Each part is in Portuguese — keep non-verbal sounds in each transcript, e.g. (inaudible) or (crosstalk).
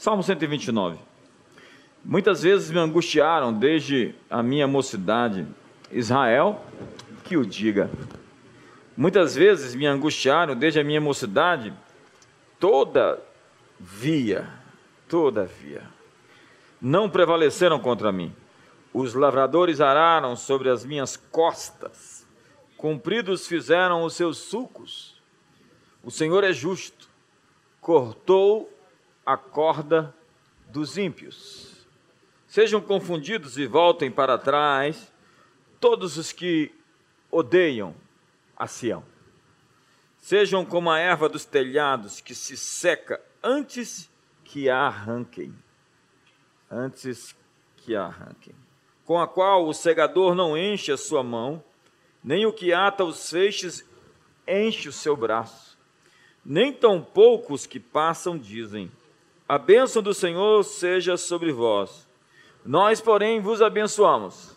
Salmo 129. Muitas vezes me angustiaram desde a minha mocidade. Israel, que o diga. Muitas vezes me angustiaram desde a minha mocidade. Todavia, todavia, não prevaleceram contra mim. Os lavradores araram sobre as minhas costas. Compridos fizeram os seus sulcos. O Senhor é justo. Cortou a corda dos ímpios. Sejam confundidos e voltem para trás todos os que odeiam a Sião. Sejam como a erva dos telhados que se seca antes que a arranquem. Antes que a arranquem. Com a qual o segador não enche a sua mão, nem o que ata os feixes enche o seu braço. Nem tão poucos que passam dizem: a bênção do Senhor seja sobre vós. Nós, porém, vos abençoamos,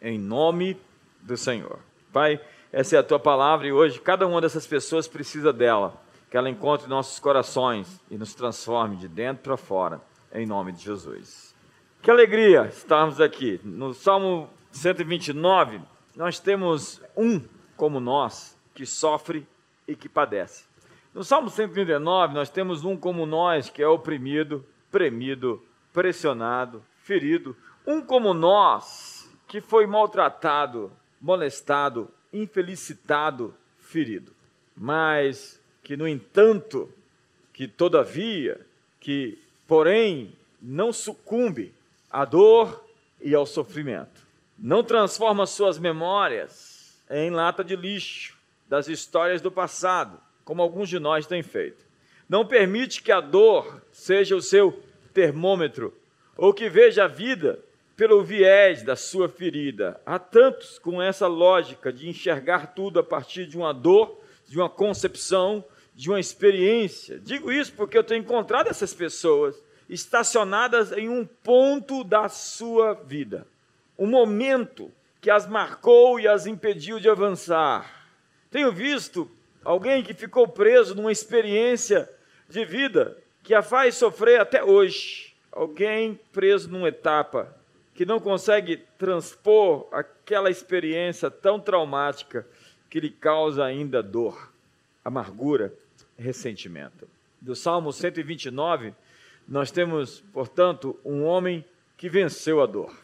em nome do Senhor. Pai, essa é a tua palavra e hoje cada uma dessas pessoas precisa dela. Que ela encontre nossos corações e nos transforme de dentro para fora, em nome de Jesus. Que alegria estarmos aqui. No Salmo 129, nós temos um como nós que sofre e que padece. No Salmo 139, nós temos um como nós, que é oprimido, premido, pressionado, ferido. Um como nós, que foi maltratado, molestado, infelicitado, ferido. Mas que, no entanto, que todavia, que porém não sucumbe à dor e ao sofrimento. Não transforma suas memórias em lata de lixo das histórias do passado como alguns de nós têm feito. Não permite que a dor seja o seu termômetro, ou que veja a vida pelo viés da sua ferida. Há tantos com essa lógica de enxergar tudo a partir de uma dor, de uma concepção, de uma experiência. Digo isso porque eu tenho encontrado essas pessoas estacionadas em um ponto da sua vida, um momento que as marcou e as impediu de avançar. Tenho visto alguém que ficou preso numa experiência de vida que a faz sofrer até hoje, alguém preso numa etapa que não consegue transpor aquela experiência tão traumática que lhe causa ainda dor, amargura, ressentimento. Do Salmo 129, nós temos, portanto, um homem que venceu a dor.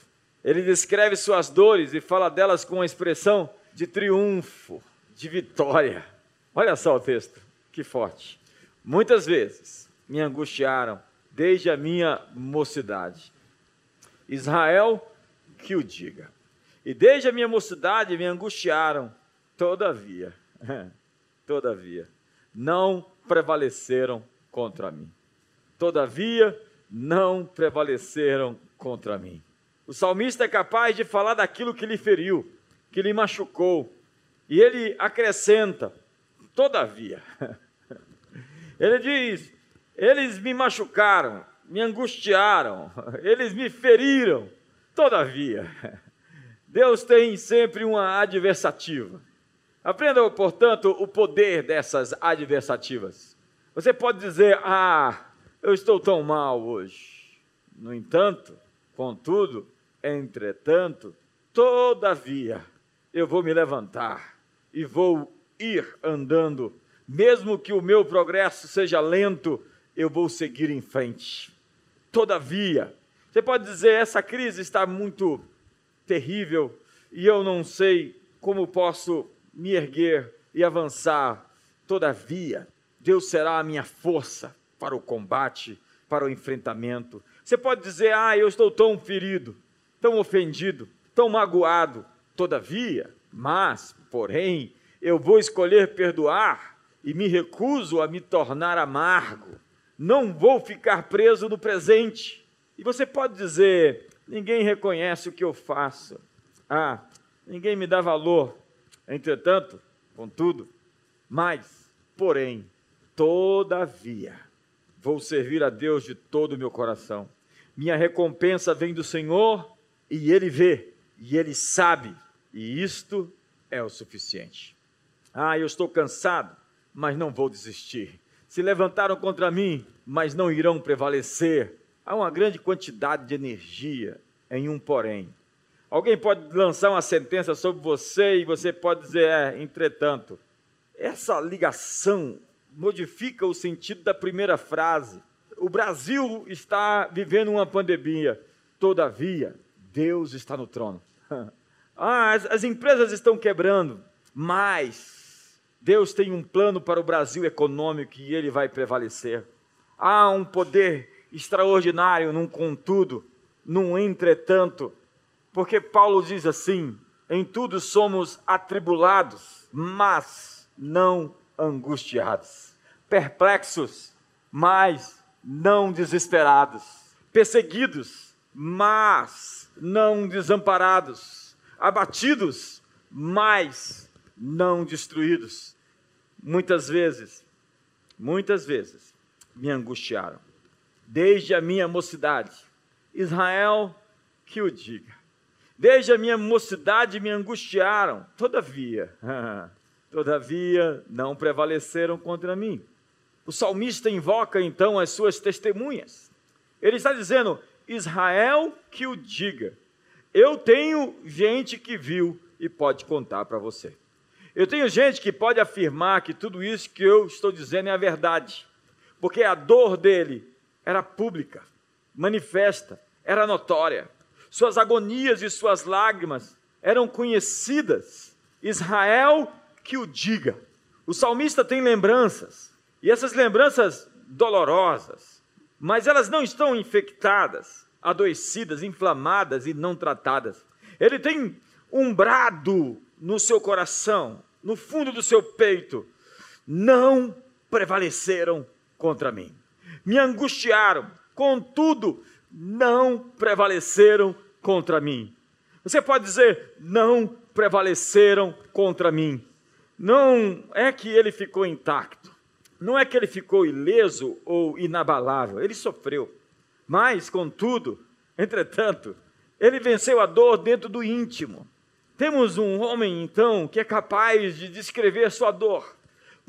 Ele descreve suas dores e fala delas com uma expressão de triunfo, de vitória. Olha só o texto, que forte. Muitas vezes me angustiaram desde a minha mocidade. Israel, que o diga. E desde a minha mocidade me angustiaram, todavia, (laughs) todavia, não prevaleceram contra mim. Todavia, não prevaleceram contra mim. O salmista é capaz de falar daquilo que lhe feriu, que lhe machucou, e ele acrescenta: Todavia, ele diz: eles me machucaram, me angustiaram, eles me feriram. Todavia, Deus tem sempre uma adversativa. Aprenda, portanto, o poder dessas adversativas. Você pode dizer: Ah, eu estou tão mal hoje. No entanto, contudo, entretanto, todavia, eu vou me levantar e vou ir andando, mesmo que o meu progresso seja lento, eu vou seguir em frente. Todavia, você pode dizer: essa crise está muito terrível e eu não sei como posso me erguer e avançar. Todavia, Deus será a minha força para o combate, para o enfrentamento. Você pode dizer: ah, eu estou tão ferido, tão ofendido, tão magoado. Todavia, mas, porém, eu vou escolher perdoar e me recuso a me tornar amargo. Não vou ficar preso no presente. E você pode dizer: ninguém reconhece o que eu faço. Ah, ninguém me dá valor. Entretanto, contudo, mas, porém, todavia, vou servir a Deus de todo o meu coração. Minha recompensa vem do Senhor e Ele vê, e Ele sabe, e isto é o suficiente. Ah, eu estou cansado, mas não vou desistir. se levantaram contra mim, mas não irão prevalecer. Há uma grande quantidade de energia em um porém. Alguém pode lançar uma sentença sobre você e você pode dizer, é, entretanto. Essa ligação modifica o sentido da primeira frase. O Brasil está vivendo uma pandemia, todavia, Deus está no trono. (laughs) Ah, as, as empresas estão quebrando, mas Deus tem um plano para o Brasil econômico e ele vai prevalecer. Há um poder extraordinário num contudo, num entretanto, porque Paulo diz assim: em tudo somos atribulados, mas não angustiados, perplexos, mas não desesperados, perseguidos, mas não desamparados, abatidos, mas não destruídos. Muitas vezes, muitas vezes me angustiaram, desde a minha mocidade. Israel, que o diga. Desde a minha mocidade me angustiaram, todavia, (laughs) todavia não prevaleceram contra mim. O salmista invoca então as suas testemunhas. Ele está dizendo: Israel que o diga. Eu tenho gente que viu e pode contar para você. Eu tenho gente que pode afirmar que tudo isso que eu estou dizendo é a verdade, porque a dor dele era pública, manifesta, era notória. Suas agonias e suas lágrimas eram conhecidas. Israel que o diga. O salmista tem lembranças, e essas lembranças dolorosas, mas elas não estão infectadas, adoecidas, inflamadas e não tratadas. Ele tem um brado no seu coração, no fundo do seu peito: não prevaleceram contra mim. Me angustiaram, contudo, não prevaleceram contra mim. Você pode dizer, não prevaleceram contra mim. Não é que ele ficou intacto, não é que ele ficou ileso ou inabalável, ele sofreu. Mas, contudo, entretanto, ele venceu a dor dentro do íntimo. Temos um homem, então, que é capaz de descrever sua dor.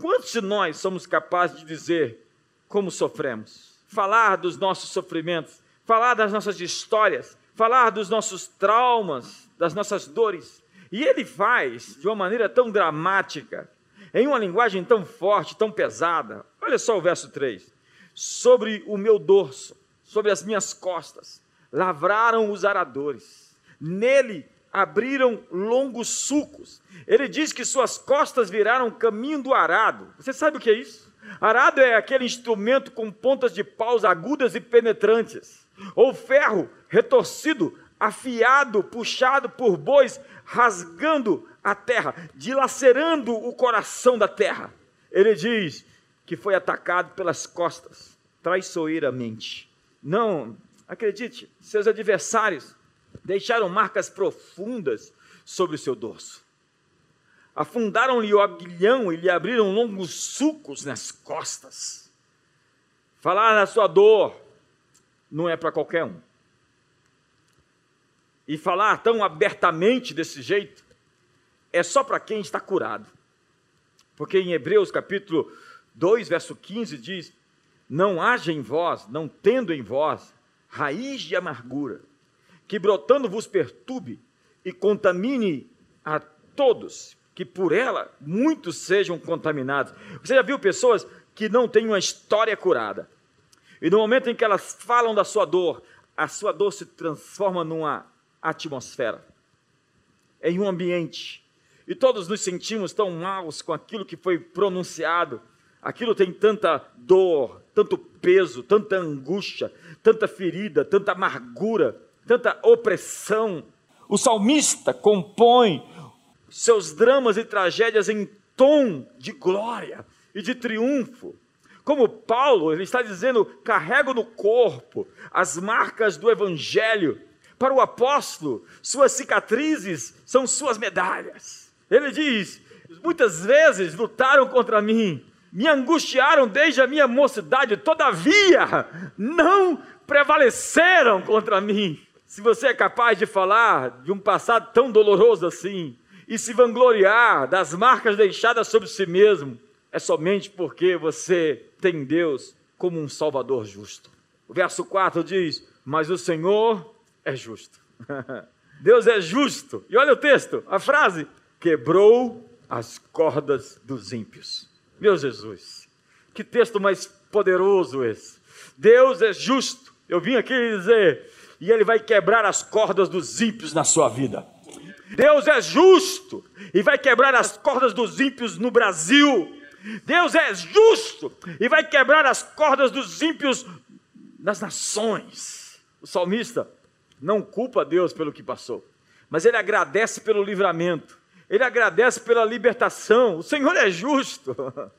Quantos de nós somos capazes de dizer como sofremos? Falar dos nossos sofrimentos, falar das nossas histórias, falar dos nossos traumas, das nossas dores. E ele faz de uma maneira tão dramática, em uma linguagem tão forte, tão pesada. Olha só o verso 3: Sobre o meu dorso, sobre as minhas costas, lavraram os aradores, nele abriram longos sulcos. Ele diz que suas costas viraram caminho do arado. Você sabe o que é isso? Arado é aquele instrumento com pontas de paus agudas e penetrantes ou ferro retorcido, afiado, puxado por bois, rasgando a terra, dilacerando o coração da terra. Ele diz que foi atacado pelas costas, traiçoeiramente. Não, acredite, seus adversários deixaram marcas profundas sobre o seu dorso. Afundaram-lhe o aguilhão e lhe abriram longos sulcos nas costas. Falar da sua dor, não é para qualquer um. E falar tão abertamente desse jeito é só para quem está curado. Porque em Hebreus capítulo 2, verso 15 diz: Não haja em vós, não tendo em vós, raiz de amargura, que brotando vos perturbe e contamine a todos, que por ela muitos sejam contaminados. Você já viu pessoas que não têm uma história curada? E no momento em que elas falam da sua dor, a sua dor se transforma numa atmosfera, em um ambiente. E todos nos sentimos tão maus com aquilo que foi pronunciado. Aquilo tem tanta dor, tanto peso, tanta angústia, tanta ferida, tanta amargura, tanta opressão. O salmista compõe seus dramas e tragédias em tom de glória e de triunfo. Como Paulo, ele está dizendo: carrego no corpo as marcas do Evangelho. Para o apóstolo, suas cicatrizes são suas medalhas. Ele diz: muitas vezes lutaram contra mim, me angustiaram desde a minha mocidade, todavia não prevaleceram contra mim. Se você é capaz de falar de um passado tão doloroso assim, e se vangloriar das marcas deixadas sobre si mesmo, é somente porque você tem Deus como um Salvador justo. O verso 4 diz: Mas o Senhor é justo. (laughs) Deus é justo. E olha o texto, a frase: quebrou as cordas dos ímpios. Meu Jesus, que texto mais poderoso esse. Deus é justo. Eu vim aqui dizer, e Ele vai quebrar as cordas dos ímpios na sua vida. Deus é justo e vai quebrar as cordas dos ímpios no Brasil. Deus é justo e vai quebrar as cordas dos ímpios nas nações. O salmista não culpa Deus pelo que passou, mas ele agradece pelo livramento, ele agradece pela libertação. O Senhor é justo. (laughs)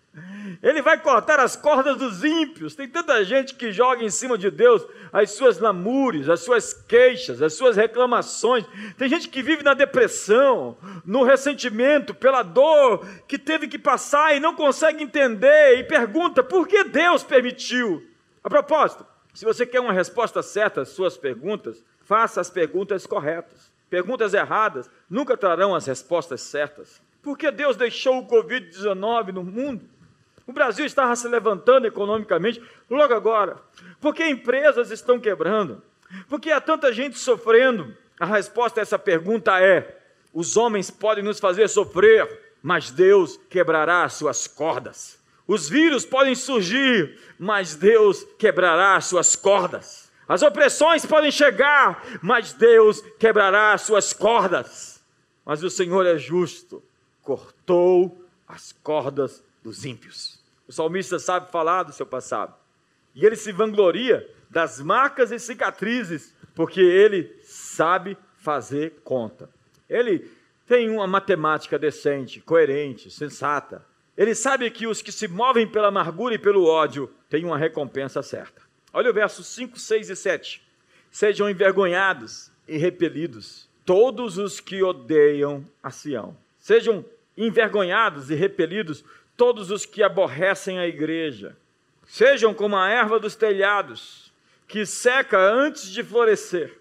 Ele vai cortar as cordas dos ímpios. Tem tanta gente que joga em cima de Deus as suas lamúrias, as suas queixas, as suas reclamações. Tem gente que vive na depressão, no ressentimento, pela dor que teve que passar e não consegue entender e pergunta por que Deus permitiu. A propósito, se você quer uma resposta certa às suas perguntas, faça as perguntas corretas. Perguntas erradas nunca trarão as respostas certas. Por que Deus deixou o Covid-19 no mundo? O Brasil estava se levantando economicamente logo agora. Porque empresas estão quebrando. Porque há tanta gente sofrendo. A resposta a essa pergunta é: os homens podem nos fazer sofrer, mas Deus quebrará as suas cordas. Os vírus podem surgir, mas Deus quebrará as suas cordas. As opressões podem chegar, mas Deus quebrará as suas cordas. Mas o Senhor é justo, cortou as cordas dos ímpios. O salmista sabe falar do seu passado. E ele se vangloria das marcas e cicatrizes, porque ele sabe fazer conta. Ele tem uma matemática decente, coerente, sensata. Ele sabe que os que se movem pela amargura e pelo ódio têm uma recompensa certa. Olha o verso 5, 6 e 7. Sejam envergonhados e repelidos todos os que odeiam a Sião. Sejam envergonhados e repelidos todos os que aborrecem a igreja. Sejam como a erva dos telhados, que seca antes de florescer,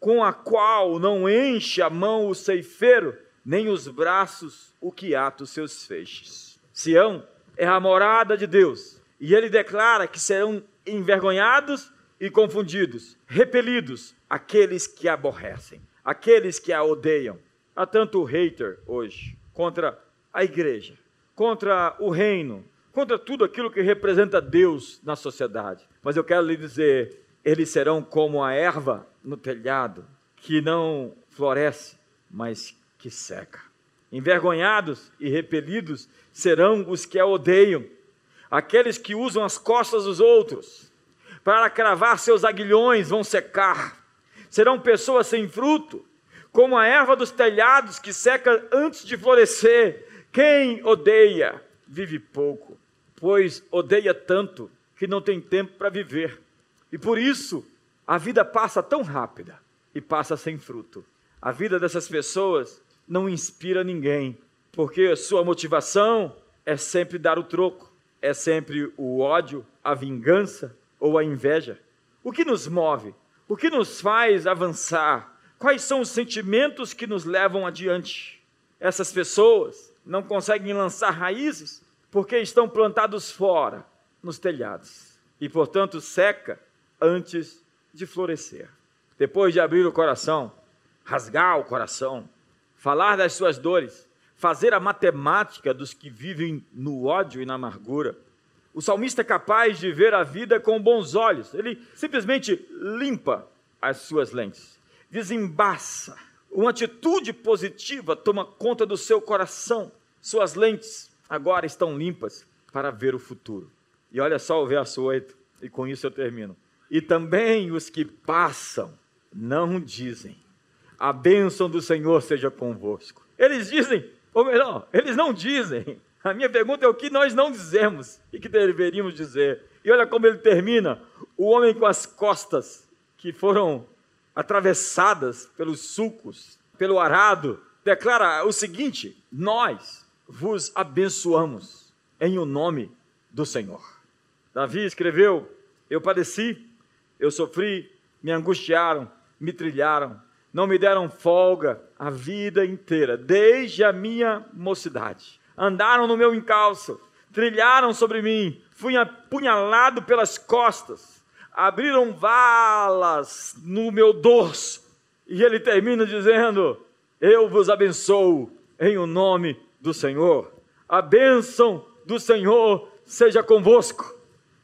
com a qual não enche a mão o ceifeiro, nem os braços o que ata os seus feixes. Sião é a morada de Deus, e ele declara que serão envergonhados e confundidos, repelidos aqueles que a aborrecem, aqueles que a odeiam. Há tanto hater hoje contra a igreja, contra o reino, contra tudo aquilo que representa Deus na sociedade. Mas eu quero lhe dizer: eles serão como a erva no telhado, que não floresce, mas que seca. Envergonhados e repelidos serão os que a odeiam, aqueles que usam as costas dos outros. Para cravar seus aguilhões vão secar. Serão pessoas sem fruto, como a erva dos telhados que seca antes de florescer quem odeia, vive pouco, pois odeia tanto que não tem tempo para viver. E por isso, a vida passa tão rápida e passa sem fruto. A vida dessas pessoas não inspira ninguém, porque sua motivação é sempre dar o troco, é sempre o ódio, a vingança ou a inveja. O que nos move? O que nos faz avançar? Quais são os sentimentos que nos levam adiante? Essas pessoas não conseguem lançar raízes porque estão plantados fora, nos telhados, e portanto seca antes de florescer. Depois de abrir o coração, rasgar o coração, falar das suas dores, fazer a matemática dos que vivem no ódio e na amargura, o salmista é capaz de ver a vida com bons olhos. Ele simplesmente limpa as suas lentes, desembaça. Uma atitude positiva toma conta do seu coração. Suas lentes agora estão limpas para ver o futuro. E olha só o verso 8, e com isso eu termino. E também os que passam não dizem: A bênção do Senhor seja convosco. Eles dizem, ou melhor, eles não dizem. A minha pergunta é o que nós não dizemos e que deveríamos dizer. E olha como ele termina: o homem com as costas que foram atravessadas pelos sulcos, pelo arado, declara o seguinte: nós, vos abençoamos em o nome do Senhor. Davi escreveu: Eu padeci, eu sofri, me angustiaram, me trilharam, não me deram folga a vida inteira, desde a minha mocidade. Andaram no meu encalço, trilharam sobre mim, fui apunhalado pelas costas, abriram valas no meu dorso. E ele termina dizendo: Eu vos abençoo em o nome do Senhor. A bênção do Senhor seja convosco.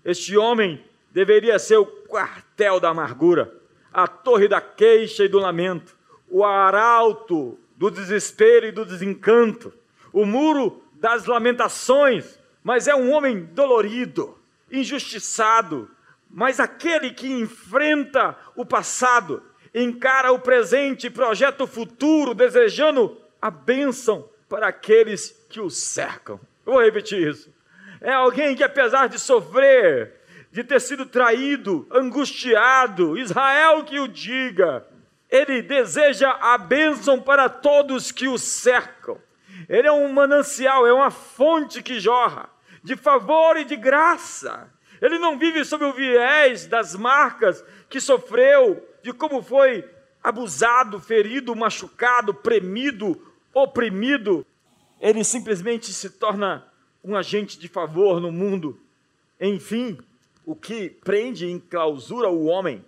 Este homem deveria ser o quartel da amargura, a torre da queixa e do lamento, o arauto do desespero e do desencanto, o muro das lamentações, mas é um homem dolorido, injustiçado, mas aquele que enfrenta o passado, encara o presente projeta o futuro, desejando a bênção para aqueles que o cercam. Vou repetir isso. É alguém que, apesar de sofrer, de ter sido traído, angustiado, Israel que o diga, ele deseja a bênção para todos que o cercam. Ele é um manancial, é uma fonte que jorra de favor e de graça. Ele não vive sob o viés das marcas que sofreu, de como foi abusado, ferido, machucado, premido, oprimido. Ele simplesmente se torna um agente de favor no mundo. Enfim, o que prende em clausura o homem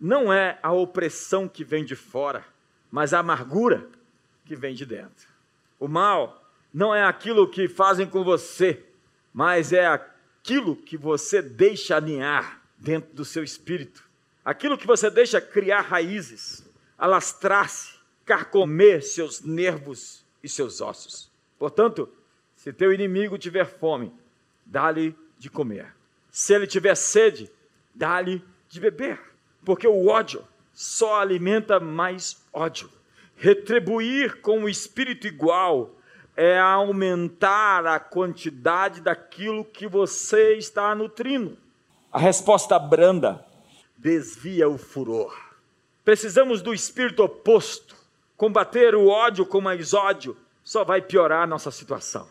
não é a opressão que vem de fora, mas a amargura que vem de dentro. O mal não é aquilo que fazem com você, mas é aquilo que você deixa alinhar dentro do seu espírito, aquilo que você deixa criar raízes, alastrar-se, carcomer seus nervos e seus ossos. Portanto, se teu inimigo tiver fome, dá-lhe de comer. Se ele tiver sede, dá-lhe de beber porque o ódio só alimenta mais ódio. Retribuir com o espírito igual é aumentar a quantidade daquilo que você está nutrindo. A resposta branda desvia o furor. Precisamos do espírito oposto. Combater o ódio com mais ódio só vai piorar a nossa situação.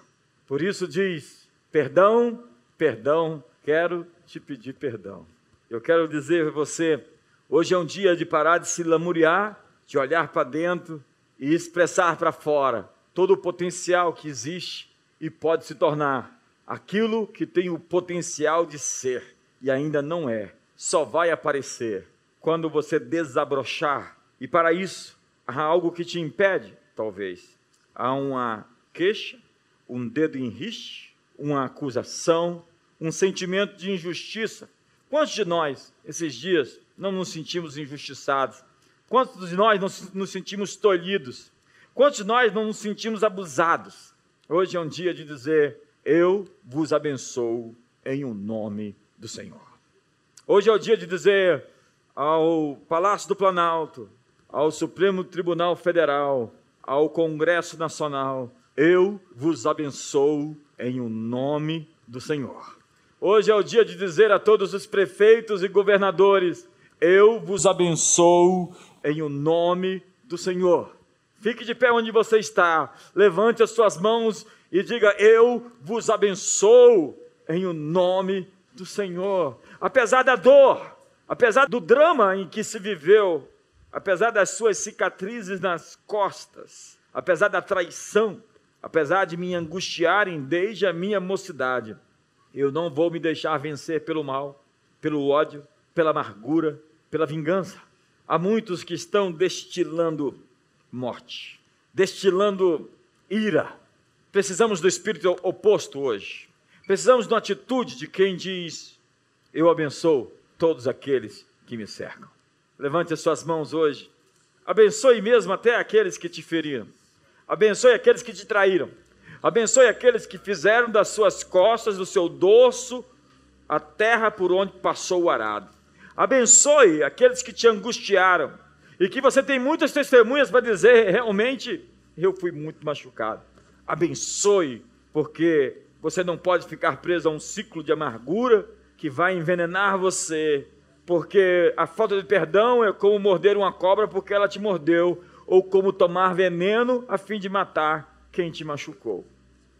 Por isso diz: perdão, perdão, quero te pedir perdão. Eu quero dizer a você Hoje é um dia de parar de se lamuriar, de olhar para dentro e expressar para fora todo o potencial que existe e pode se tornar aquilo que tem o potencial de ser e ainda não é. Só vai aparecer quando você desabrochar. E para isso, há algo que te impede, talvez. Há uma queixa, um dedo em uma acusação, um sentimento de injustiça. Quantos de nós, esses dias, não nos sentimos injustiçados? Quantos de nós não nos sentimos tolhidos? Quantos de nós não nos sentimos abusados? Hoje é um dia de dizer: Eu vos abençoo em o um nome do Senhor. Hoje é o dia de dizer ao Palácio do Planalto, ao Supremo Tribunal Federal, ao Congresso Nacional: Eu vos abençoo em o um nome do Senhor. Hoje é o dia de dizer a todos os prefeitos e governadores: eu vos abençoo em o nome do Senhor. Fique de pé onde você está, levante as suas mãos e diga: Eu vos abençoo em o nome do Senhor. Apesar da dor, apesar do drama em que se viveu, apesar das suas cicatrizes nas costas, apesar da traição, apesar de me angustiarem desde a minha mocidade, eu não vou me deixar vencer pelo mal, pelo ódio, pela amargura, pela vingança. Há muitos que estão destilando morte, destilando ira. Precisamos do espírito oposto hoje. Precisamos de uma atitude de quem diz: Eu abençoo todos aqueles que me cercam. Levante as suas mãos hoje. Abençoe mesmo até aqueles que te feriram. Abençoe aqueles que te traíram. Abençoe aqueles que fizeram das suas costas, do seu dorso, a terra por onde passou o arado. Abençoe aqueles que te angustiaram e que você tem muitas testemunhas para dizer: realmente eu fui muito machucado. Abençoe, porque você não pode ficar preso a um ciclo de amargura que vai envenenar você, porque a falta de perdão é como morder uma cobra porque ela te mordeu, ou como tomar veneno a fim de matar quem te machucou.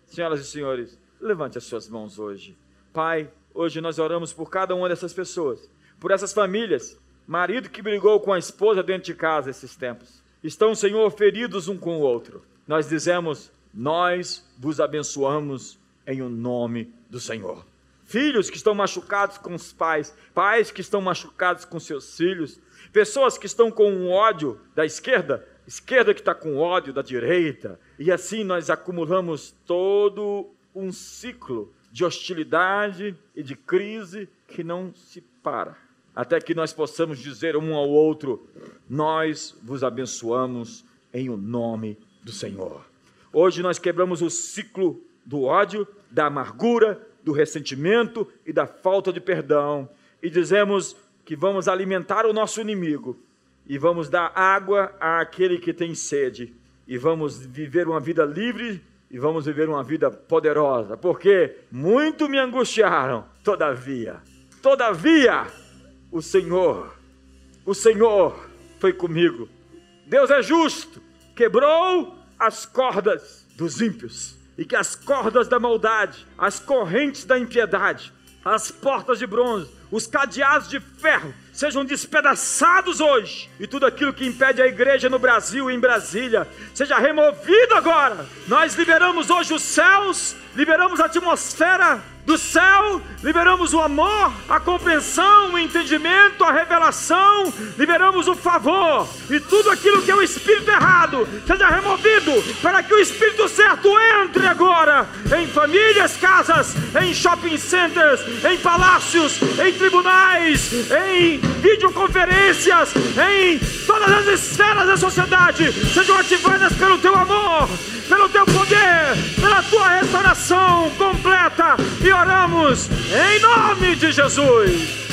Senhoras e senhores, levante as suas mãos hoje. Pai, hoje nós oramos por cada uma dessas pessoas por essas famílias, marido que brigou com a esposa dentro de casa esses tempos. Estão, Senhor, feridos um com o outro. Nós dizemos: Nós vos abençoamos em o nome do Senhor. Filhos que estão machucados com os pais, pais que estão machucados com seus filhos, pessoas que estão com um ódio da esquerda, esquerda que está com ódio da direita, e assim nós acumulamos todo um ciclo de hostilidade e de crise que não se para, até que nós possamos dizer um ao outro: Nós vos abençoamos em o nome do Senhor. Hoje nós quebramos o ciclo do ódio, da amargura, do ressentimento e da falta de perdão e dizemos que vamos alimentar o nosso inimigo e vamos dar água àquele que tem sede e vamos viver uma vida livre e vamos viver uma vida poderosa, porque muito me angustiaram, todavia, todavia, o Senhor, o Senhor foi comigo. Deus é justo, quebrou as cordas dos ímpios e que as cordas da maldade, as correntes da impiedade, as portas de bronze, os cadeados de ferro sejam despedaçados hoje e tudo aquilo que impede a igreja no Brasil e em Brasília seja removido agora. Nós liberamos hoje os céus, liberamos a atmosfera do céu, liberamos o amor, a compreensão, o entendimento, a revelação, liberamos o favor e tudo aquilo que é o espírito errado seja removido para que o espírito certo entre agora em famílias, casas, em shopping centers, em palácios, em tribunais, em videoconferências, em todas as esferas da sociedade sejam ativadas pelo teu amor, pelo teu poder, pela tua restauração completa e oramos em nome de Jesus.